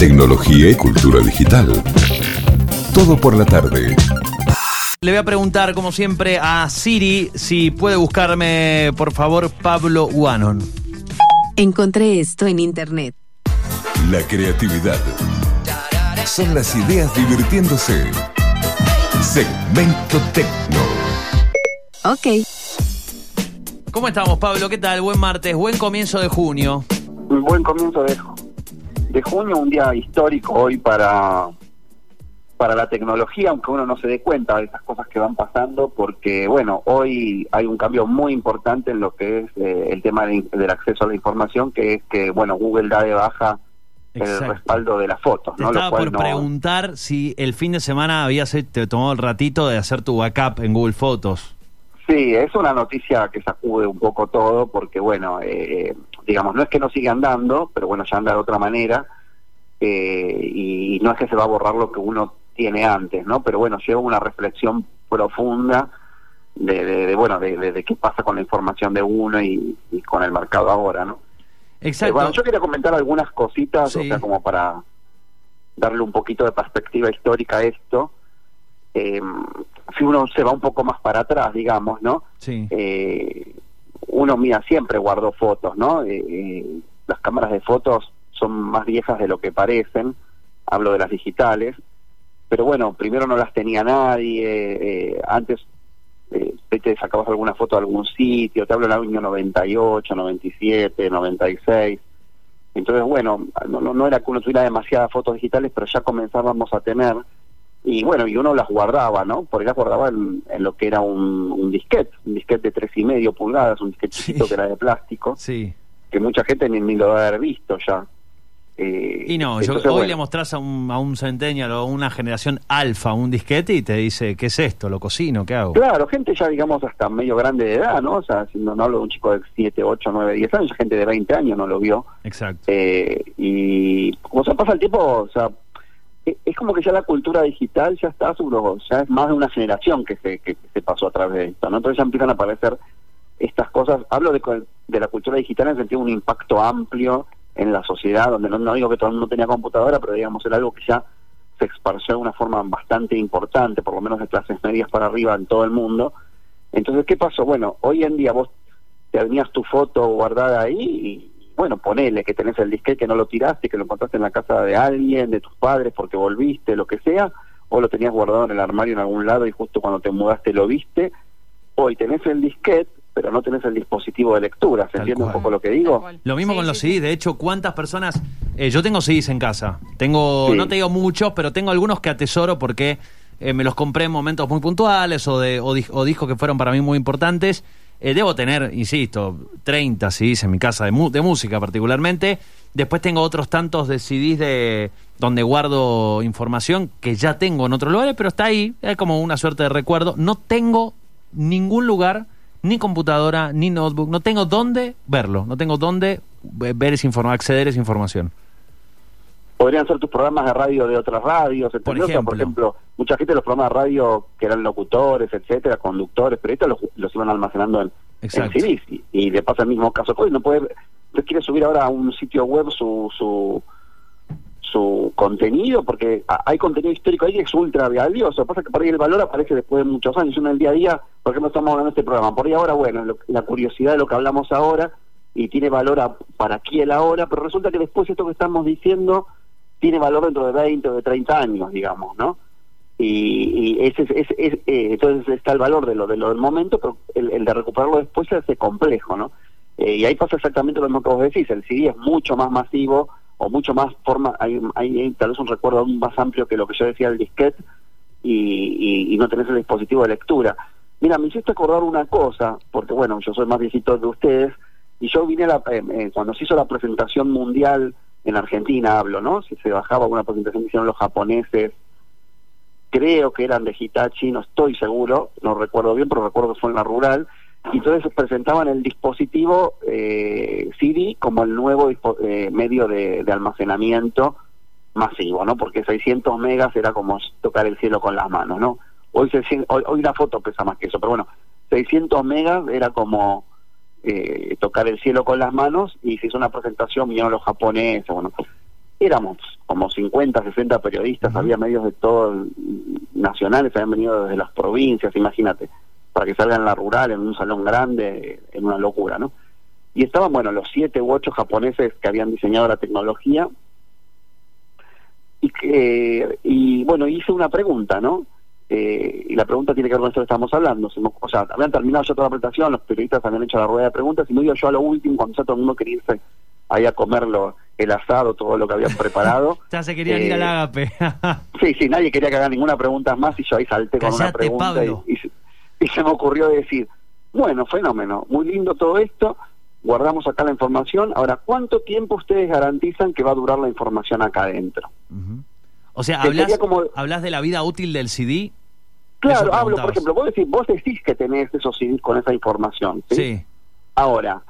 tecnología y cultura digital. Todo por la tarde. Le voy a preguntar, como siempre, a Siri si puede buscarme, por favor, Pablo Guanon. Encontré esto en internet. La creatividad. Son las ideas divirtiéndose. Segmento Tecno. Ok. ¿Cómo estamos, Pablo? ¿Qué tal? Buen martes, buen comienzo de junio. Un buen comienzo de, de junio, un día histórico hoy para, para la tecnología, aunque uno no se dé cuenta de esas cosas que van pasando, porque, bueno, hoy hay un cambio muy importante en lo que es eh, el tema de- del acceso a la información, que es que, bueno, Google da de baja Exacto. el respaldo de las fotos, Te ¿no? estaba Lo cual por no- preguntar si el fin de semana habías he- te tomado el ratito de hacer tu backup en Google Fotos. Sí, es una noticia que sacude un poco todo porque, bueno, eh, digamos, no es que no siga andando, pero bueno, ya anda de otra manera eh, y no es que se va a borrar lo que uno tiene antes, ¿no? Pero bueno, lleva una reflexión profunda de, de- de, bueno, de, qué pasa con la información de uno y, y con el mercado ahora, ¿no? Eh, Exacto. bueno, yo quería comentar algunas cositas, o sea, como para darle un poquito de perspectiva histórica a esto. Eh, si uno se va un poco más para atrás, digamos, ¿no? Sí. eh, uno mira siempre guardó fotos, ¿no? Eh, eh, las cámaras de fotos son más viejas de lo que parecen, hablo de las digitales, pero bueno, primero no las tenía nadie, eh, antes eh, te sacabas alguna foto de algún sitio, te hablo del año 98, 97, 96, entonces bueno, no, no, no era que uno tuviera demasiadas fotos digitales, pero ya comenzábamos a tener y bueno, y uno las guardaba, ¿no? Porque las guardaba en, en lo que era un, un disquete, un disquete de tres y medio pulgadas, un disquete Sí. chiquito que era de plástico, Sí. que mucha gente ni, ni lo debe haber visto ya. Eh, Y no, yo, hoy bueno, le mostrás a un, a un centennial o a una generación alfa un disquete y te dice, ¿qué es esto? ¿Lo cocino? ¿Qué hago? Claro, gente ya, digamos, hasta medio grande de edad, ¿no? O sea, si no, no hablo de un chico de 7, 8, 9, 10 años, gente de 20 años no lo vio. Exacto. Eh, y como se pasa el tiempo, o sea, es como que ya la cultura digital ya está, ya es más de una generación que se, que se pasó a través de esto, ¿no? Entonces ya empiezan a aparecer estas cosas. Hablo de, de la cultura digital en el sentido de un impacto amplio en la sociedad, donde no, digo que todo el mundo tenía computadora, pero digamos era algo que ya se esparció de una forma bastante importante, por lo menos de clases medias para arriba en todo el mundo. Entonces, ¿qué pasó? Bueno, hoy en día vos te tenías tu foto guardada ahí y bueno, ponele que tenés el disquete que no lo tiraste, que lo encontraste en la casa de alguien, de tus padres porque volviste, lo que sea, o lo tenías guardado en el armario en algún lado y justo cuando te mudaste lo viste, hoy tenés el disquete, pero no tenés el dispositivo de lectura, ¿se Tal entiende un poco lo que digo? Lo mismo Sí, con los sí, sí. CDs. De hecho, ¿cuántas personas? eh, yo tengo CDs en casa. Tengo, Sí. no te digo muchos, pero tengo algunos que atesoro porque eh, me los compré en momentos muy puntuales o, de, o, o discos que fueron para mí muy importantes. Eh, debo tener, insisto, 30 CDs en mi casa de, mu- de música particularmente. Después tengo otros tantos de CDs de donde guardo información que ya tengo en otros lugares, pero está ahí, es como una suerte de recuerdo. No tengo ningún lugar, ni computadora, ni notebook, no tengo dónde verlo, no tengo dónde ve- ver esa información, acceder a esa información. Podrían ser tus programas de radio de otras radios. O sea, ejemplo. por ejemplo, mucha gente los programas de radio que eran locutores, etcétera, conductores, pero estos los, los iban almacenando en, en. CDs y, y le pasa el mismo caso hoy, no puede, usted quiere subir ahora a un sitio web su su su contenido, porque hay contenido histórico ahí que es ultra valioso, pasa que por ahí el valor aparece después de muchos años, uno en el día a día, por ejemplo, estamos hablando de este programa, por ahí ahora, bueno, lo- la curiosidad de lo que hablamos ahora, y tiene valor a- para aquí el ahora, pero resulta que después esto que estamos diciendo tiene valor dentro de 20 o de 30 años, digamos, ¿no? Y, ese, es- es- es- eh, entonces está el valor de lo, de lo del momento, pero el, de recuperarlo después se hace complejo, ¿no? Eh, y ahí pasa exactamente lo mismo que vos decís, el CD es mucho más masivo o mucho más forma, hay, hay, hay tal vez un recuerdo aún más amplio que lo que yo decía del disquete y, y, y no tenés el dispositivo de lectura. Mira, me hiciste acordar una cosa, porque bueno, yo soy más viejito de ustedes, y yo vine a la, eh, eh, cuando se hizo la presentación mundial en Argentina, hablo, ¿no? Si se bajaba una presentación hicieron los japoneses, creo que eran de Hitachi, no estoy seguro, no recuerdo bien, pero recuerdo que fue en la rural, y entonces presentaban el dispositivo eh, CD como el nuevo eh, medio de, de almacenamiento masivo, ¿no? Porque 600 megas era como tocar el cielo con las manos, ¿no? Hoy, se, hoy, hoy la foto pesa más que eso, pero bueno, 600 megas era como eh, tocar el cielo con las manos y se hizo una presentación, vinieron los japoneses, bueno, éramos como 50, 60 periodistas, había medios de todo el- nacionales, habían venido desde las provincias, imagínate, para que salgan en la rural, en un salón grande, en una locura, ¿no? Y estaban, bueno, los siete u ocho japoneses que habían diseñado la tecnología, y, que, y bueno, hice una pregunta, ¿no? Eh, y la pregunta tiene que ver con esto que estamos hablando. O sea, habían terminado ya toda la presentación, los periodistas habían hecho la rueda de preguntas y me iba yo a lo último cuando ya todo el mundo quería irse ahí a comerlo, el asado, todo lo que habían preparado. Ya se querían ir Eh, al ágape. Sí, sí, nadie quería que haga ninguna pregunta más y yo ahí salté con una pregunta y, y se, y se me ocurrió decir, bueno, fenómeno, muy lindo todo esto, guardamos acá la información, ahora, ¿cuánto tiempo ustedes garantizan que va a durar la información acá adentro? O sea, hablas, como- hablas de la vida útil del CD. Claro, hablo, por ejemplo, vos decís, vos decís que tenés esos CDs con esa información, ¿sí? Sí. Ahora,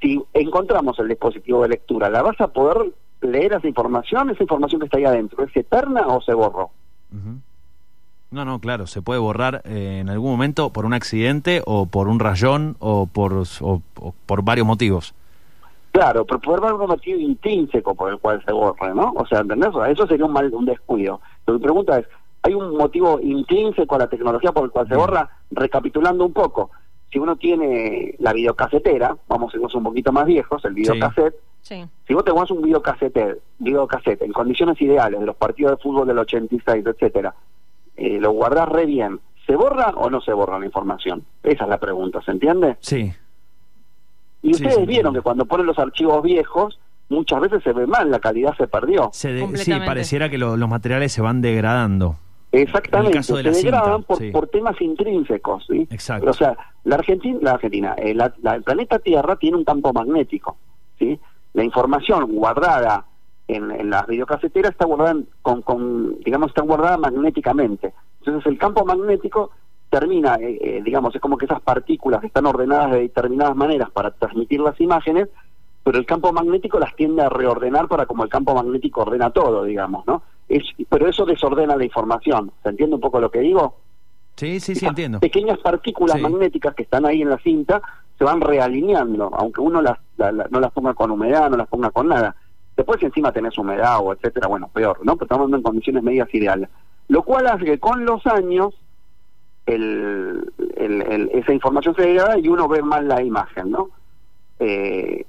si encontramos el dispositivo de lectura, ¿la vas a poder leer esa información? ¿Esa información que está ahí adentro es eterna o se borró? No, no, claro, se puede borrar eh, en algún momento por un accidente o por un rayón o por, o- o por varios motivos. Claro, pero poder haber un motivo intrínseco por el cual se borre, ¿no? O sea, ¿entendés? Eso sería un mal, un descuido. Pero mi pregunta es, ¿hay un motivo intrínseco a la tecnología por el cual se borra? Recapitulando un poco, si uno tiene la videocasetera, vamos a irnos un poquito más viejos, el videocassette, Sí. si vos te un videocassette, videocassette en condiciones ideales de los partidos de fútbol del 86, etcétera, eh, lo guardás re bien, ¿se borra o no se borra la información? Esa es la pregunta, ¿se entiende? Sí. Y ustedes sí, vieron sí. que cuando ponen los archivos viejos, muchas veces se ve mal, la calidad se perdió. Se de- sí, pareciera que lo- los materiales se van degradando. Exactamente, de se la degradan cinta, por, sí. por temas intrínsecos. ¿sí? Exacto. O sea, la Argentina, la Argentina eh, la- la- el planeta Tierra tiene un campo magnético. ¿sí? La información guardada en, en las videocaseteras está guardada, con, con, digamos, está guardada magnéticamente. Entonces el campo magnético termina, eh, eh, digamos, es como que esas partículas están ordenadas de determinadas maneras para transmitir las imágenes, pero el campo magnético las tiende a reordenar para como el campo magnético ordena todo, digamos, ¿no? Es, pero eso desordena la información. ¿Se entiende un poco lo que digo? Sí, sí, sí, Esas entiendo. Pequeñas partículas Sí. magnéticas que están ahí en la cinta se van realineando, aunque uno las, la- la- no las ponga con humedad, no las ponga con nada. Después si encima tenés humedad o etcétera, bueno, peor, ¿no? Pero estamos en condiciones medias ideales. Lo cual hace que con los años el, el- el- esa información se degrada y uno ve mal la imagen, ¿no? Eh,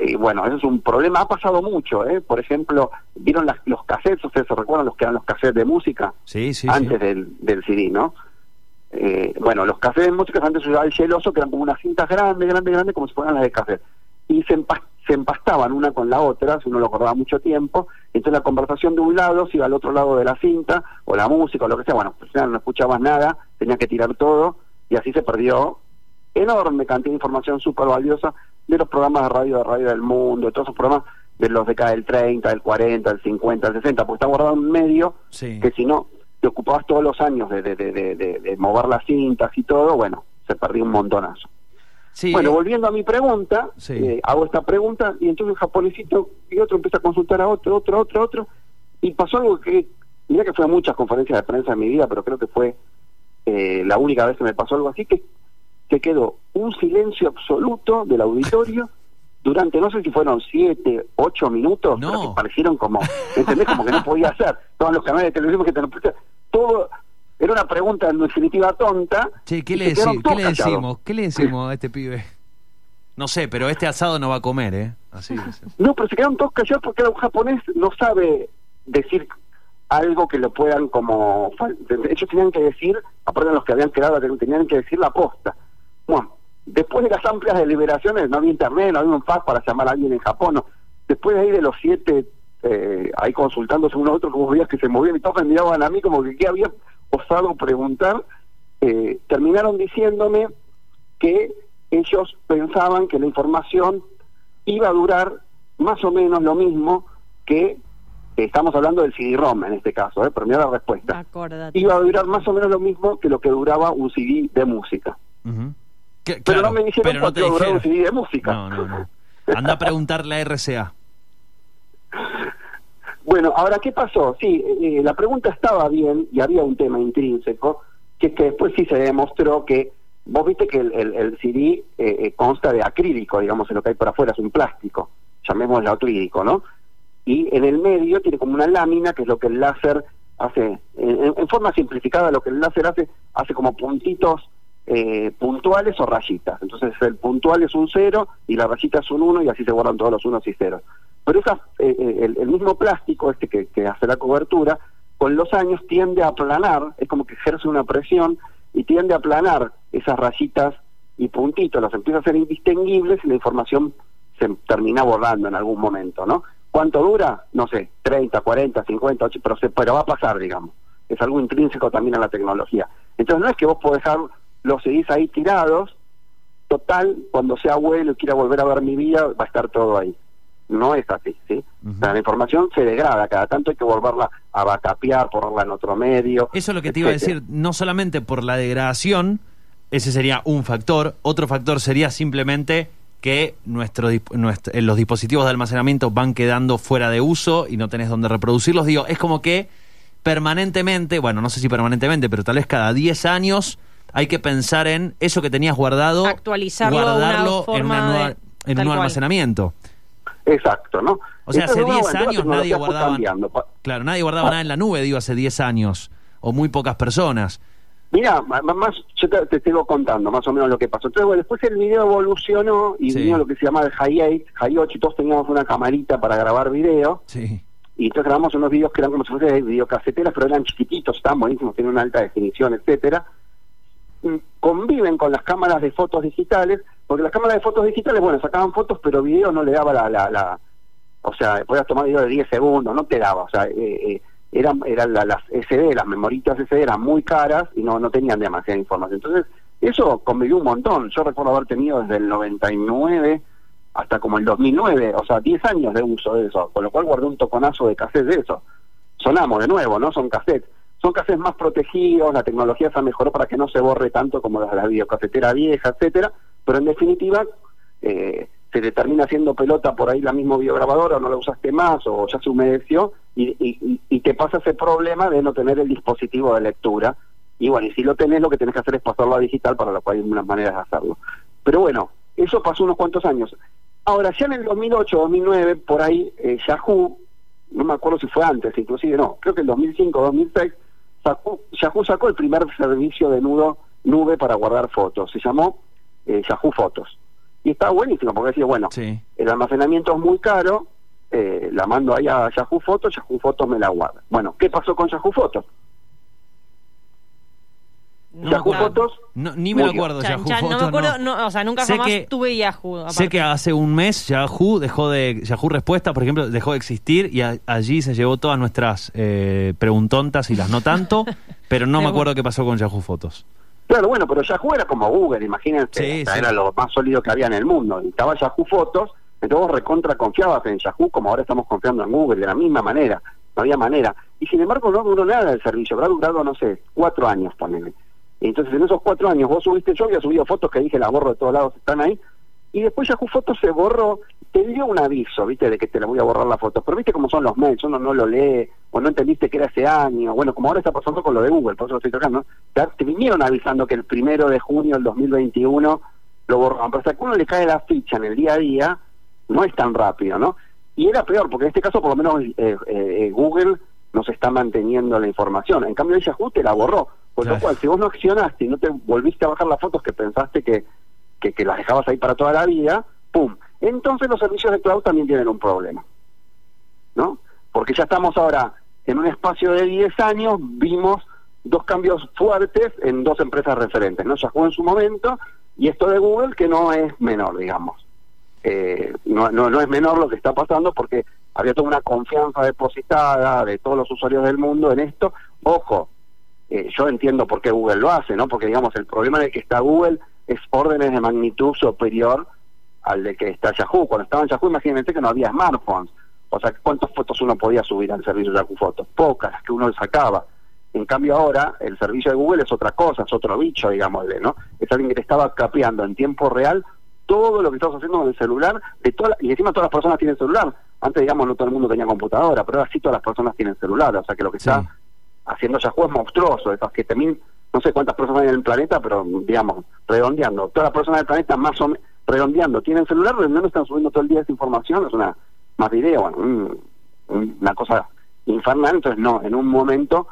y bueno, eso es un problema, ha pasado mucho, ¿eh? Por ejemplo, ¿vieron las- los cassettes? ¿Ustedes se recuerdan los que eran los cassettes de música? Sí, sí, antes sí. del, del CD, ¿no? Eh, bueno, los cassettes de música antes se usaba el geloso, que eran como unas cintas grandes, grandes, grandes, como si fueran las de cassette. Y se, empas- se empastaban una con la otra, si uno lo acordaba mucho tiempo, entonces la conversación de un lado se iba al otro lado de la cinta, o la música, o lo que sea, bueno, pues no escuchabas nada, tenías que tirar todo, y así se perdió enorme cantidad de información súper valiosa de los programas de radio de radio del mundo, de todos esos programas de los de cada del 30, del 40, del 50, del 60, porque está guardado en un medio Sí. que si no te ocupabas todos los años de, de, de, de- mover las cintas y todo, bueno, se perdió un montonazo. Sí, Bueno, eh, volviendo a mi pregunta, Sí. eh, hago esta pregunta y entonces el japonesito y otro empieza a consultar a otro, otro, otro, otro, y pasó algo que, mira que fue a muchas conferencias de prensa en mi vida, pero creo que fue eh, la única vez que me pasó algo así, que se quedó un silencio absoluto del auditorio durante, no sé si fueron siete, ocho minutos, No. pero que parecieron como, ¿entendés? Como que no podía hacer. Todos los canales de televisión que te lo todo era una pregunta en definitiva tonta. Che, ¿qué le, deci- ¿qué le decimos? ¿Qué le decimos a este pibe? No sé, pero este asado no va a comer, ¿eh? Así es. No, pero se quedaron todos callados porque era un japonés no sabe decir algo que lo puedan como... Ellos tenían que decir, aparte de los que habían quedado, tenían que decir la posta. Bueno, después de las amplias deliberaciones, no había internet, no había un fax para llamar a alguien en Japón, no. después de ahí de los siete, eh, ahí consultándose uno a otro, como veías que se movían y todos me miraban a mí como que qué había osado preguntar, eh, terminaron diciéndome que ellos pensaban que la información iba a durar más o menos lo mismo que estamos hablando del CD-ROM en este caso, ¿eh? pero mira la respuesta. Acordate. Iba a durar más o menos lo mismo que lo que duraba un CD de música. Que- Pero no me dijeron pero no te un. CD de música. No, no, no. Anda a preguntarle a RCA. Bueno, ahora, ¿qué pasó? Sí, eh, la pregunta estaba bien y había un tema intrínseco, que es que después sí se demostró que, vos viste que el, el, el CD eh, eh, consta de acrílico, digamos, en lo que hay por afuera es un plástico, llamémoslo acrílico, ¿no? y en el medio tiene como una lámina, que es lo que el láser hace, en, en forma simplificada, lo que el láser hace, hace como puntitos eh, puntuales o rayitas. Entonces el puntual es un cero y la rayita es un uno y así se guardan todos los unos y ceros. Pero esa, eh, eh, el, mismo plástico este que, hace la cobertura, con los años tiende a aplanar, es como que ejerce una presión y tiende a aplanar esas rayitas y puntitos, las empieza a ser indistinguibles y la información se termina borrando en algún momento, ¿no? ¿Cuánto dura? No sé, 30, 40, 50, 8, pero, se, pero va a pasar, digamos. Es algo intrínseco también a la tecnología. Entonces no es que vos podés dejar, los seguís ahí tirados, total, cuando sea abuelo y quiera volver a ver mi vida, va a estar todo ahí. No es así, ¿sí? Ujú. O sea, la información se degrada, cada tanto hay que volverla a vacapear, ponerla en otro medio. Eso es lo que te iba a decir, no solamente por la degradación, ese sería un factor, otro factor sería simplemente que nuestro- eh, los dispositivos de almacenamiento van quedando fuera de uso y no tenés donde reproducirlos. Digo, es como que permanentemente, bueno, no sé si permanentemente, pero tal vez cada 10 años hay que pensar en eso que tenías guardado, Actualizarlo una guardarlo en, forma una nueva- de- en tal un nuevo cual. almacenamiento. Exacto, ¿no? O sea, hace Entonces, 10 bueno, la años nadie guardaba, claro, nadie guardaba Ah. nada en la nube, digo, hace 10 años, o muy pocas personas. Mira, más, yo te, te sigo contando más o menos lo que pasó. Entonces, bueno, después el video evolucionó y Sí. vino lo que se llama el High 8, High 8, y todos teníamos una camarita para grabar video, Sí. y entonces grabamos unos videos que eran como si fuesen videocaseteras, pero eran chiquititos, estaban buenísimos, tienen una alta definición, etcétera. Conviven con las cámaras de fotos digitales, porque las cámaras de fotos digitales, bueno, sacaban fotos, pero video no le daba la... la, la o sea, podías tomar video de 10 segundos, no te daba, o sea, eh, eh, eran, eran la- las SD, las memoritas SD eran muy caras y no, no tenían demasiada información. Entonces, eso convivió un montón. Yo recuerdo haber tenido desde el 99 hasta como el 2009, o sea, 10 años de uso de eso, con lo cual guardé un toconazo de cassette de eso. Sonamos de nuevo, ¿no? Son cassettes. Son cassettes más protegidos, la tecnología se mejoró para que no se borre tanto como la, la videocasetera vieja, etcétera, pero en definitiva eh, se te termina haciendo pelota por ahí la misma videograbadora, o no la usaste más, o ya se humedeció, y, y, y- te pasa ese problema de no tener el dispositivo de lectura. Y bueno, y si lo tenés, lo que tenés que hacer es pasarlo a digital, para lo cual hay unas maneras de hacerlo. Pero bueno, eso pasó unos cuantos años. Ahora, ya en el 2008, 2009, por ahí, eh, Yahoo, no me acuerdo si fue antes, inclusive no, creo que en 2005, 2006, sacó, Yahoo sacó el primer servicio de nudo nube para guardar fotos. Se llamó eh, Yahoo Fotos. Y está buenísimo, porque decía, bueno, Sí. el almacenamiento es muy caro, eh, la mando ahí a Yahoo Fotos, Yahoo Fotos me la guarda. Bueno, ¿qué pasó con Yahoo Fotos? No Yahoo. Fotos No, ni me lo acuerdo, Chan, Yahoo chan, no Fotos, me acuerdo, no, o sea, nunca Sé jamás que- tuve Yahoo. Sé que hace un mes Yahoo dejó de Yahoo Respuesta, por ejemplo, dejó de existir y a- allí se llevó todas nuestras eh, preguntontas y las no tanto, pero no me acuerdo qué pasó con Yahoo Fotos. Claro, bueno, pero Yahoo era como Google, imagínense, Sí, o sea, sí. era lo más sólido que había en el mundo. Y estaba Yahoo Fotos, entonces vos recontra confiabas en Yahoo como ahora estamos confiando en Google, de la misma manera, no había manera. Y sin embargo no duró nada el servicio, habrá durado, no sé, cuatro años, ponele. Entonces en esos cuatro años vos subiste, yo había subido fotos que dije, las borro de todos lados, están ahí, y después Yahoo Fotos se borró, te dio un aviso, viste, de que te le voy a borrar la foto, pero viste cómo son los mails, uno no lo lee, o no entendiste que era ese año, bueno, como ahora está pasando con lo de Google, por eso lo estoy tocando, te, te vinieron avisando que el primero de junio del 2021 lo borraron, pero hasta que uno le cae la ficha en el día a día, no es tan rápido, ¿no? Y era peor, porque en este caso por lo menos eh, eh, Google nos está manteniendo la información, en cambio Yahoo te la borró, con lo cual si vos no accionaste y no te volviste a bajar las fotos que pensaste que, que, que las dejabas ahí para toda la vida, ¡pum! Entonces los servicios de cloud también tienen un problema, ¿no? Porque ya estamos ahora en un espacio de 10 años, vimos dos cambios fuertes en dos empresas referentes, ¿no? Yahoo en su momento y esto de Google que no es menor, digamos. Eh, no, no, no es menor lo que está pasando porque había toda una confianza depositada de todos los usuarios del mundo en esto. Ojo, eh, yo entiendo por qué Google lo hace, ¿no? Porque, digamos, el problema en el que está Google es órdenes de magnitud superior al de que está Yahoo. Cuando estaba en Yahoo, imagínense que no había smartphones. O sea, ¿cuántas fotos uno podía subir al servicio de Yahoo Fotos? Pocas, las que uno sacaba. En cambio ahora, el servicio de Google es otra cosa, es otro bicho, digámosle, ¿no? Es alguien que te estaba capeando en tiempo real todo lo que estás haciendo con el celular, de toda la- y encima todas las personas tienen celular. Antes, digamos, no todo el mundo tenía computadora, pero ahora sí todas las personas tienen celular, o sea que lo que Sí. está haciendo Yahoo es monstruoso, esas que mil, no sé cuántas personas hay en el planeta, pero digamos, redondeando, todas las personas del planeta más o menos, redondeando, tienen celular, redondeando, están subiendo todo el día esa información, es una, más video, bueno, un, una cosa infernal, entonces no, en un momento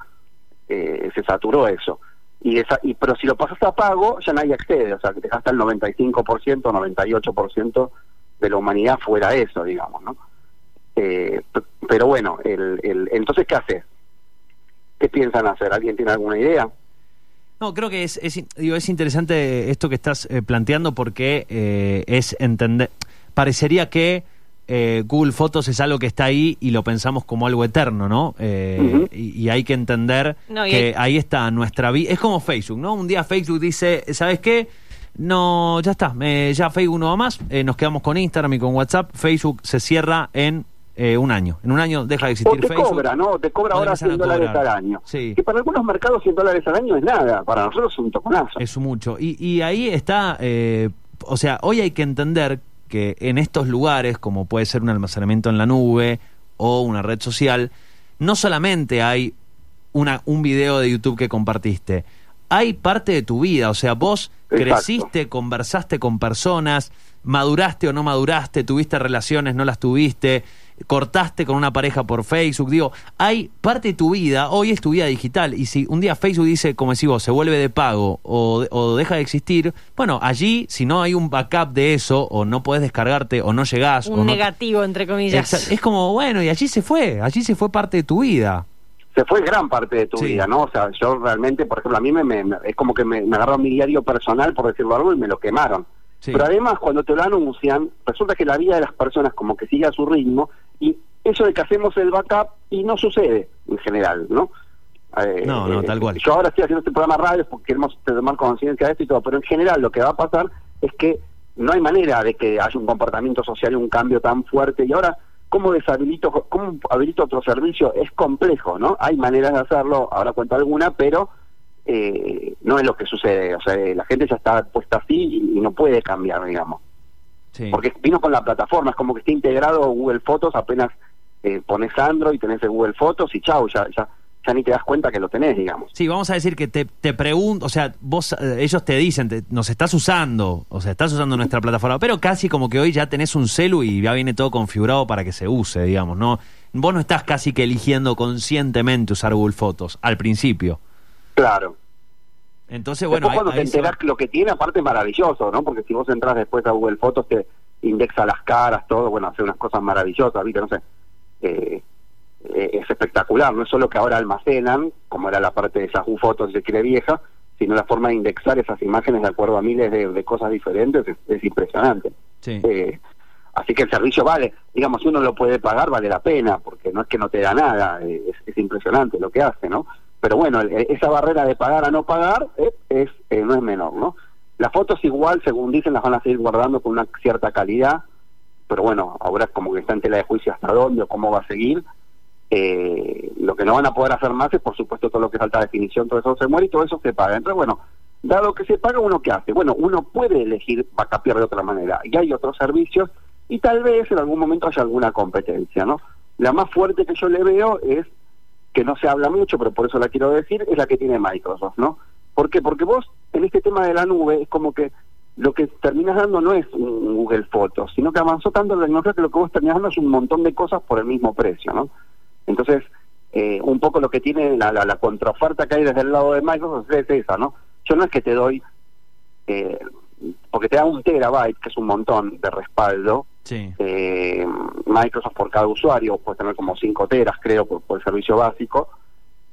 eh, se saturó eso. Y, esa, y Pero si lo pasas a pago, ya nadie accede, o sea, que te gasta el 95%, 98% de la humanidad fuera eso, digamos, ¿no? Eh, pero bueno, el, el, entonces, ¿qué hace? ¿Qué piensan hacer? ¿Alguien tiene alguna idea? No, creo que es, digo, es interesante esto que estás eh, planteando porque eh, es entender. Parecería que eh, Google Fotos es algo que está ahí y lo pensamos como algo eterno, ¿no? Eh, y, y hay que entender No, y que hay- ahí está nuestra vida. Es como Facebook, ¿no? Un día Facebook dice, ¿sabes qué? No, ya está, eh, ya Facebook no va más, eh, nos quedamos con Instagram y con WhatsApp. Facebook se cierra en eh, un año. En un año deja de O existir te Facebook. cobra, ¿no? Te cobra O ahora empiezan a 100 dólares al año. Sí. Que para algunos mercados 100 dólares al año es nada, para nosotros es un toconazo. Es mucho. Y, y ahí está, eh, o sea, hoy hay que entender que en estos lugares, como puede ser un almacenamiento en la nube o una red social, no solamente hay una, un video de YouTube que compartiste, hay parte de tu vida, o sea, vos Exacto. creciste, conversaste con personas, maduraste o no maduraste, tuviste relaciones, no las tuviste, cortaste con una pareja por Facebook, digo, hay parte de tu vida, hoy es tu vida digital, y si un día Facebook dice, como decís vos, se vuelve de pago o, o deja de existir, bueno, allí, si no hay un backup de eso, o no podés descargarte, o no llegás, o Un no- negativo, entre comillas. Es como, bueno, y allí se fue, allí se fue parte de tu vida. se fue gran parte de tu Sí. vida, ¿no? O sea, yo realmente, por ejemplo, a mí me, me- me- es como que me, me agarraron mi diario personal, por decirlo algo, y me lo quemaron. Sí. Pero además, cuando te lo anuncian, resulta que la vida de las personas como que sigue a su ritmo, y eso de que hacemos el backup, y no sucede en general, ¿no? Eh, No, no, eh, tal cual. Yo ahora estoy haciendo este programa radio porque queremos tomar conciencia de esto y todo, pero en general lo que va a pasar es que no hay manera de que haya un comportamiento social y un cambio tan fuerte. Y ahora, ¿cómo deshabilito, cómo habilito otro servicio? Es complejo, ¿no? Hay maneras de hacerlo, ahora cuento alguna, pero eh, no es lo que sucede. O sea, la gente ya está puesta así y, y no puede cambiar, digamos. Sí. Porque vino con la plataforma, es como que está integrado Google Fotos, apenas eh, pones Android, tenés el Google Fotos y chau, ya, ya, ya ni te das cuenta que lo tenés, digamos. Sí, vamos a decir que te, te pregunto, o sea, vos, eh, ellos te dicen, te- nos estás usando, o sea, estás usando nuestra plataforma, pero casi como que hoy ya tenés un celu y ya viene todo configurado para que se use, digamos, ¿no? Vos no estás casi que eligiendo conscientemente usar Google Fotos al principio. Claro. Entonces, bueno, después cuando te se enterás que lo que tiene, aparte maravilloso, ¿no? Porque si vos entras después a Google Fotos, te indexa las caras, todo, bueno, hace unas cosas maravillosas, ¿viste? No sé. Eh, eh, es espectacular, no es solo que ahora almacenan, como era la parte de Yahoo Fotos, si se quiere vieja, sino la forma de indexar esas imágenes de acuerdo a miles de, de cosas diferentes, es, es impresionante. Sí. Eh, así que el servicio vale, digamos, si uno lo puede pagar, vale la pena, porque no es que no te da nada, es, es impresionante lo que hace, ¿no? Pero bueno, esa barrera de pagar a no pagar eh, es eh, no es menor, ¿no? Las fotos igual, según dicen, las van a seguir guardando con una cierta calidad, pero bueno, ahora como que está en tela de juicio hasta dónde o cómo va a seguir. Eh, lo que no van a poder hacer más es, por supuesto, todo lo que es alta definición, todo eso se muere y todo eso se paga. Entonces, bueno, dado que se paga, ¿uno qué hace? Bueno, uno puede elegir backupear de otra manera. Y hay otros servicios y tal vez en algún momento haya alguna competencia, ¿no? La más fuerte que yo le veo es, que no se habla mucho, pero por eso la quiero decir, es la que tiene Microsoft, ¿no? ¿Por qué? Porque vos, en este tema de la nube, es como que lo que terminas dando no es un Google Fotos, sino que avanzó tanto la tecnología que lo que vos terminás dando es un montón de cosas por el mismo precio, ¿no? Entonces, eh, un poco lo que tiene la, la, la contraoferta que hay desde el lado de Microsoft es esa, ¿no? Yo no es que te doy, eh, porque te da un terabyte, que es un montón de respaldo, Sí. eh, Microsoft por cada usuario, puedes tener como 5 teras, creo, por, por el servicio básico,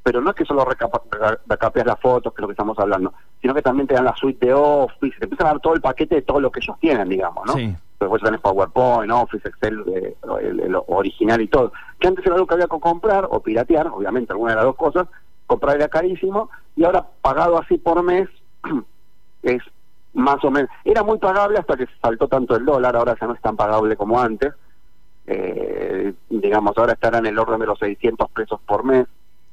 pero no es que solo recapeas las fotos, que es lo que estamos hablando, sino que también te dan la suite de Office, te empiezan a dar todo el paquete de todo lo que ellos tienen, digamos, ¿no? Sí. Después tenés PowerPoint, Office, Excel, eh, el, el original y todo. Que antes era algo que había que comprar o piratear, obviamente, alguna de las dos cosas, comprar era carísimo, y ahora pagado así por mes es más o menos. Era muy pagable hasta que saltó tanto el dólar, ahora ya no es tan pagable como antes. Eh, digamos, ahora estará en el orden de los 600 pesos por mes.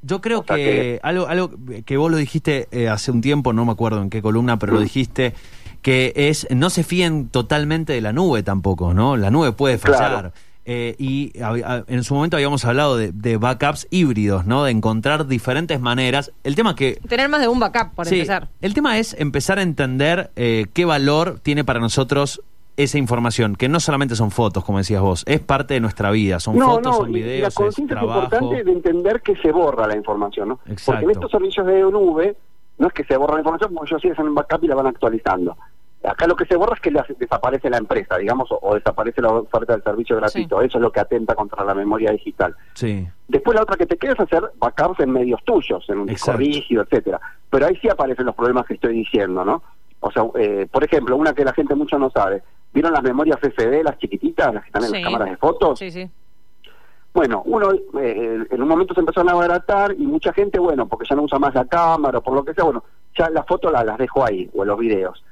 Yo creo O sea que, que- algo algo que vos lo dijiste eh, hace un tiempo, no me acuerdo en qué columna, pero lo Mm. dijiste que es no se fíen totalmente de la nube tampoco, ¿no? La nube puede fallar. Claro. Eh, y a- a- en su momento habíamos hablado de, de backups híbridos, ¿no? De encontrar diferentes maneras. El tema que Tener más de un backup, por Sí, empezar. El tema es empezar a entender eh, qué valor tiene para nosotros esa información, que no solamente son fotos, como decías vos, es parte de nuestra vida, son no, fotos, no, son y la videos, es conciencia es trabajo. importante de entender que se borra la información, ¿no? Exacto. Porque en estos servicios de nube no es que se borra la información, porque ellos sí hacen un backup y la van actualizando. Acá lo que se borra es que desaparece la empresa, digamos, o, o desaparece la oferta del servicio gratuito. Eso es lo que atenta contra la memoria digital. Sí, Después la otra que te queda es hacer backups en medios tuyos, en un disco rígido, etcétera. Pero ahí sí aparecen los problemas que estoy diciendo, ¿no? O sea, eh, por ejemplo, una que la gente mucho no sabe. ¿Vieron las memorias SD, las chiquititas, las que están en Sí. las cámaras de fotos? Sí, sí. Bueno, uno eh, en un momento se empezaron a abaratar y mucha gente, bueno, porque ya no usa más la cámara o por lo que sea, bueno, ya las fotos la- las dejo ahí o en los videos.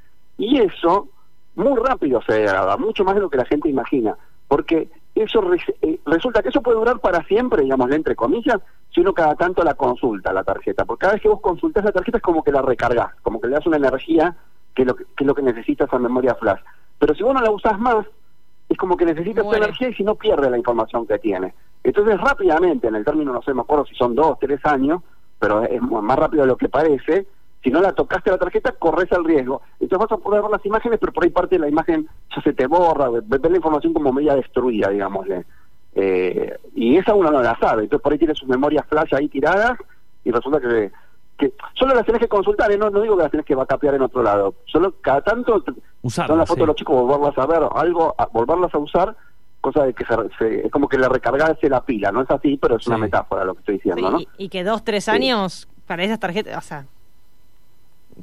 Y eso muy rápido se degrada, mucho más de lo que la gente imagina, porque eso eh, resulta que eso puede durar para siempre, digamos, entre comillas, si uno cada tanto la consulta, la tarjeta, porque cada vez que vos consultás la tarjeta es como que la recargas, como que le das una energía que es lo que, que es lo que necesita esa memoria flash. Pero si vos no la usás más, es como que necesita esa energía y si no pierde la información que tiene. Entonces rápidamente, en el término no sé, me acuerdo si son dos, tres años, pero es más rápido de lo que parece, si no la tocaste la tarjeta, corres el riesgo. Entonces vas a poder ver las imágenes, pero por ahí parte de la imagen ya se te borra, ve- ves la información como media destruida, digámosle. Eh, y esa uno no la sabe, entonces por ahí tiene sus memorias flash ahí tiradas y resulta que, que solo las tenés que consultar, ¿eh? no, no digo que las tenés que vacapear en otro lado, solo cada tanto Usarlas, son las fotos sí. de los chicos, volverlas a ver, algo, a- volverlas a usar, cosa de que se, se- es como que le recargase la pila, no es así, pero es una Sí. metáfora lo que estoy diciendo, Sí, ¿no? y, y que dos, tres Sí. años para esas tarjetas, o sea,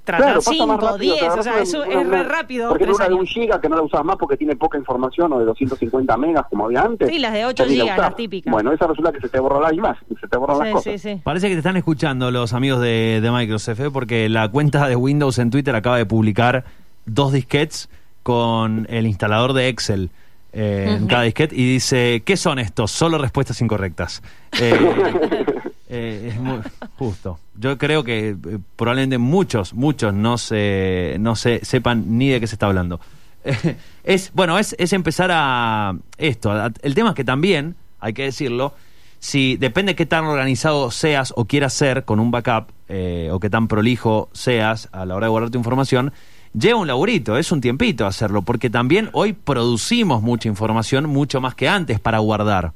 tratar pasa más cinco, rápido, diez, te o sea, eso es re rápido, Porque tres una de un giga que no la usas más porque tiene poca información o de 250 megas como había antes. Sí, las de 8 ya ni la gigas, las típicas. Bueno, esa resulta que se te borra la imagen, se te borran las Sí, cosas. sí, sí. Parece que te están escuchando los amigos de, de Microsoft, ¿eh? porque la cuenta de Windows en Twitter acaba de publicar dos disquetes con el instalador de Excel eh, en cada disquete y dice, ¿qué son estos? Solo respuestas incorrectas. Eh, eh, es muy justo. Yo creo que eh, probablemente muchos, muchos no se, no se sepan ni de qué se está hablando. Eh, es bueno, es, es empezar a esto. a- el tema es que también, hay que decirlo, si depende qué tan organizado seas o quieras ser con un backup eh, o qué tan prolijo seas a la hora de guardar tu información, lleva un laburito, es un tiempito hacerlo, porque también hoy producimos mucha información mucho más que antes para guardar.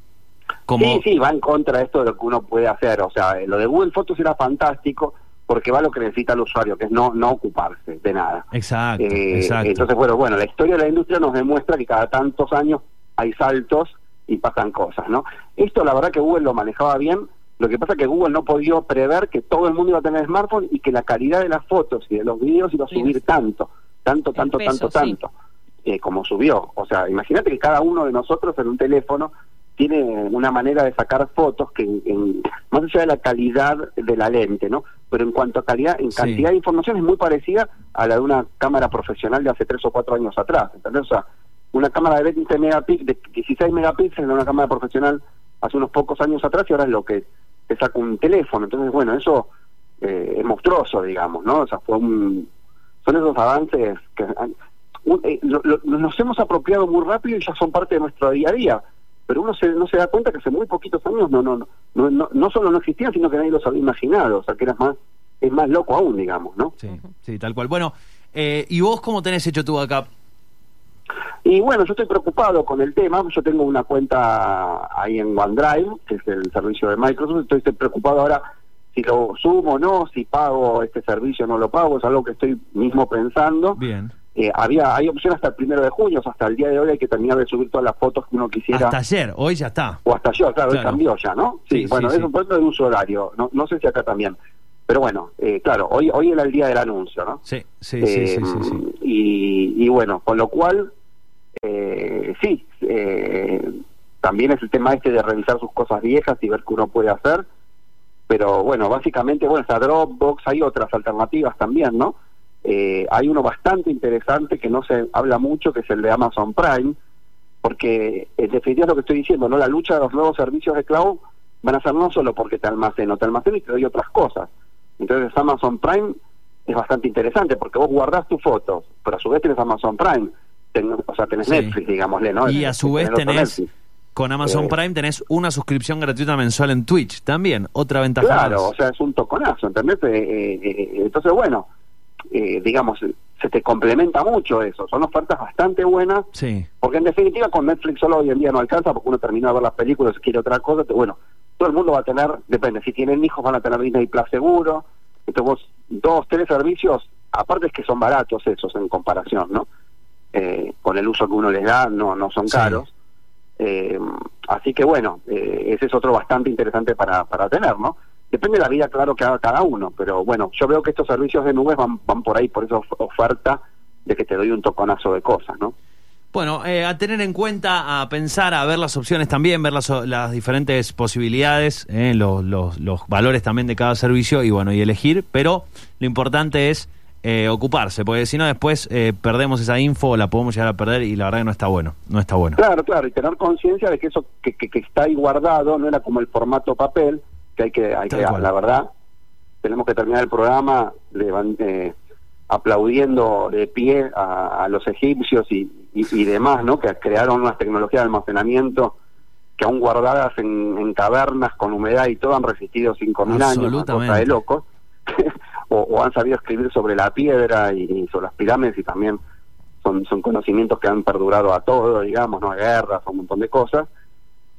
Como, Sí, sí, va en contra de esto de lo que uno puede hacer. O sea, lo de Google Fotos era fantástico porque va a lo que necesita el usuario, que es no, no ocuparse de nada. Exacto, Eh, exacto. Entonces, bueno, bueno, la historia de la industria nos demuestra que cada tantos años hay saltos y pasan cosas, ¿no? Esto, la verdad que Google lo manejaba bien. Lo que pasa es que Google no podía prever que todo el mundo iba a tener smartphone y que la calidad de las fotos y de los videos iba a Sí. subir tanto, tanto, tanto, peso, tanto, sí. tanto, eh, como subió. O sea, imagínate que cada uno de nosotros en un teléfono tiene una manera de sacar fotos que, en- más allá de la calidad de la lente, ¿no? Pero en cuanto a calidad, en Sí. cantidad de información es muy parecida a la de una cámara profesional de hace tres o cuatro años atrás, ¿entendés? O sea, una cámara de 20 megapíxeles, de 16 megapíxeles de una cámara profesional hace unos pocos años atrás y ahora es lo que te saca un teléfono. Entonces, bueno, eso eh, es monstruoso, digamos, ¿no? O sea, fue un, son esos avances que han- un- eh, lo- lo- nos hemos apropiado muy rápido y ya son parte de nuestro día a día. Pero uno se, no se da cuenta que hace muy poquitos años no, no, no, no, no, solo no existían, sino que nadie los había imaginado. O sea, que era más, es más loco aún, digamos, ¿no? Sí, sí, tal cual. Bueno, eh, ¿y vos cómo tenés hecho tu backup? Y bueno, yo estoy preocupado con el tema. Yo tengo una cuenta ahí en OneDrive, que es el servicio de Microsoft. Estoy, estoy preocupado ahora si lo sumo o no, si pago este servicio o no lo pago. Es algo que estoy mismo pensando. Bien. Eh, había Hay opción hasta el primero de junio, o sea, hasta el día de hoy hay que terminar de subir todas las fotos que uno quisiera. Hasta ayer, hoy ya está. O hasta yo, claro, Claro. cambió ya, ¿no? Sí, Sí, bueno, sí, es un punto de uso horario. No, no sé si acá también. Pero bueno, eh, claro, hoy hoy era el día del anuncio, ¿no? Sí, sí, sí, Eh, sí, sí, sí. Y, y bueno, con lo cual, eh, sí, eh, también es el tema este de revisar sus cosas viejas y ver qué uno puede hacer. Pero bueno, básicamente, bueno, está Dropbox, hay otras alternativas también, ¿no? Eh, hay uno bastante interesante que no se habla mucho, que es el de Amazon Prime, porque en definitiva es lo que estoy diciendo, ¿no? La lucha de los nuevos servicios de cloud van a ser no solo porque te almaceno, te almaceno y te doy otras cosas. Entonces Amazon Prime es bastante interesante porque vos guardás tus fotos, pero a su vez tenés Amazon Prime, ten- o sea, tenés Sí. Netflix, digámosle, ¿no? Y a su vez tenés, Netflix. con Amazon Eh, Prime tenés una suscripción gratuita mensual en Twitch también, otra ventaja Claro, más. o sea, es un toconazo, ¿entendés? Eh, eh, eh, entonces, bueno, eh, digamos, se te complementa mucho eso. Son ofertas bastante buenas, Sí. porque en definitiva con Netflix solo hoy en día no alcanza, porque uno termina de ver las películas y quiere otra cosa. Bueno, todo el mundo va a tener, depende, si tienen hijos van a tener Disney Plus seguro. Entonces vos, dos, tres servicios, aparte es que son baratos esos en comparación, ¿no? Eh, con el uso que uno les da, no, no son Sí. caros. Eh, así que bueno, eh, ese es otro bastante interesante para, para tener, ¿no? Depende de la vida, claro, que haga cada uno, pero bueno, yo veo que estos servicios de nubes van, van por ahí, por esa of- oferta de que te doy un toconazo de cosas, ¿no? Bueno, eh, a tener en cuenta, a pensar, a ver las opciones también, ver las, las diferentes posibilidades, eh, los, los, los valores también de cada servicio y bueno, y elegir, pero lo importante es eh, ocuparse, porque si no después eh, perdemos esa info, la podemos llegar a perder y la verdad que no está bueno, no está bueno. Claro, claro, y tener conciencia de que eso que, que, que está ahí guardado no era como el formato papel, que hay que, hay que la verdad, tenemos que terminar el programa eh, aplaudiendo de pie a, a los egipcios y, y, y demás, ¿no? Que crearon unas tecnologías de almacenamiento que aún guardadas en, en cavernas con humedad y todo han resistido 5.000 años, una cosa de locos. o, o han sabido escribir sobre la piedra y, y sobre las pirámides y también son, son conocimientos que han perdurado a todo, digamos, ¿no? A guerras, a un montón de cosas.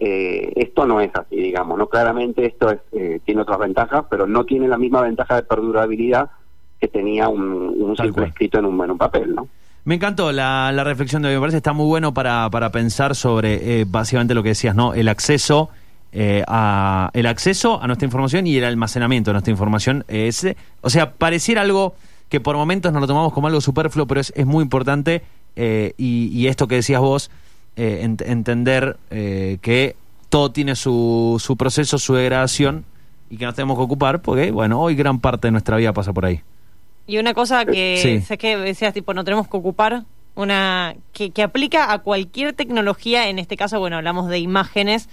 Eh, esto no es así, digamos, ¿no? Claramente esto es, eh, tiene otras ventajas, pero no tiene la misma ventaja de perdurabilidad que tenía un, un cual. escrito en un, en un papel, ¿no? Me encantó la, la reflexión de hoy. Me parece que está muy bueno para, para pensar sobre eh, básicamente lo que decías, ¿no? El acceso eh, a el acceso a nuestra información y el almacenamiento de nuestra información. ese, o sea, pareciera algo que por momentos nos lo tomamos como algo superfluo, pero es, es muy importante. eh, y, y esto que decías vos, eh, ent- entender eh, que todo tiene su, su proceso, su degradación y que nos tenemos que ocupar porque, bueno, hoy gran parte de nuestra vida pasa por ahí. Y una cosa que Sí. sé que decías, tipo, no tenemos que ocupar, una que, que aplica a cualquier tecnología, en este caso, bueno, hablamos de imágenes,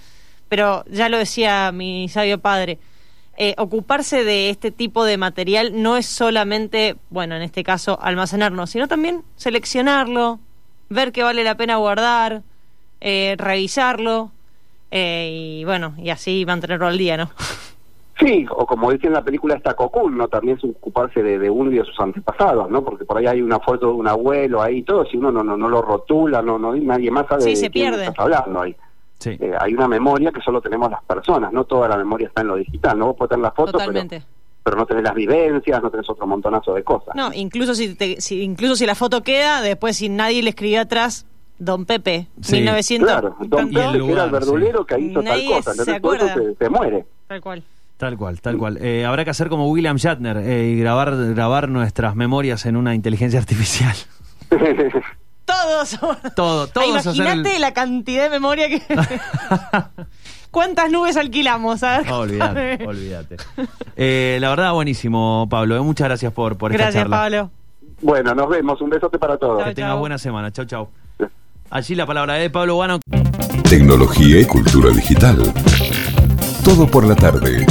pero ya lo decía mi sabio padre, eh, ocuparse de este tipo de material no es solamente, bueno, en este caso, almacenarlo, sino también seleccionarlo, ver que vale la pena guardar, eh, revisarlo, eh, y bueno, y así mantenerlo al día, ¿no? Sí, o como dice en la película esta Cocoon, ¿no? También es ocuparse de, de uno y de sus antepasados, ¿no? Porque por ahí hay una foto de un abuelo ahí y todo, si uno no, no, no lo rotula, no, no nadie más sabe Sí, de se quién pierde. estás hablando ahí. Sí. Eh, hay una memoria que solo tenemos las personas, no toda la memoria está en lo digital, no vos podés tener la foto, pero, Totalmente. pero no tenés las vivencias, no tenés otro montonazo de cosas. No, incluso si, te- si- incluso si la foto queda, después si nadie le escribió atrás, Don Pepe, Sí. 1900. Claro, Don Y el Pepe, que era lugar, el verdulero sí. que hizo Nadie tal cosa, se entonces todo eso acuerda. se, se muere. Tal cual. Tal cual, tal cual. Eh, habrá que hacer como William Shatner eh, y grabar, grabar nuestras memorias en una inteligencia artificial. Todos. Todo, todos el- Imagínate la cantidad de memoria que. ¿Cuántas nubes alquilamos? Olvídate, olvídate. Eh, la verdad, buenísimo, Pablo. eh, muchas gracias por, por esta Gracias, charla. Pablo. bueno, nos vemos, un besote para todos. Que tengas buena semana. Chau, chau. Allí la palabra de Pablo Guano. Tecnología y cultura digital. Todo por la tarde.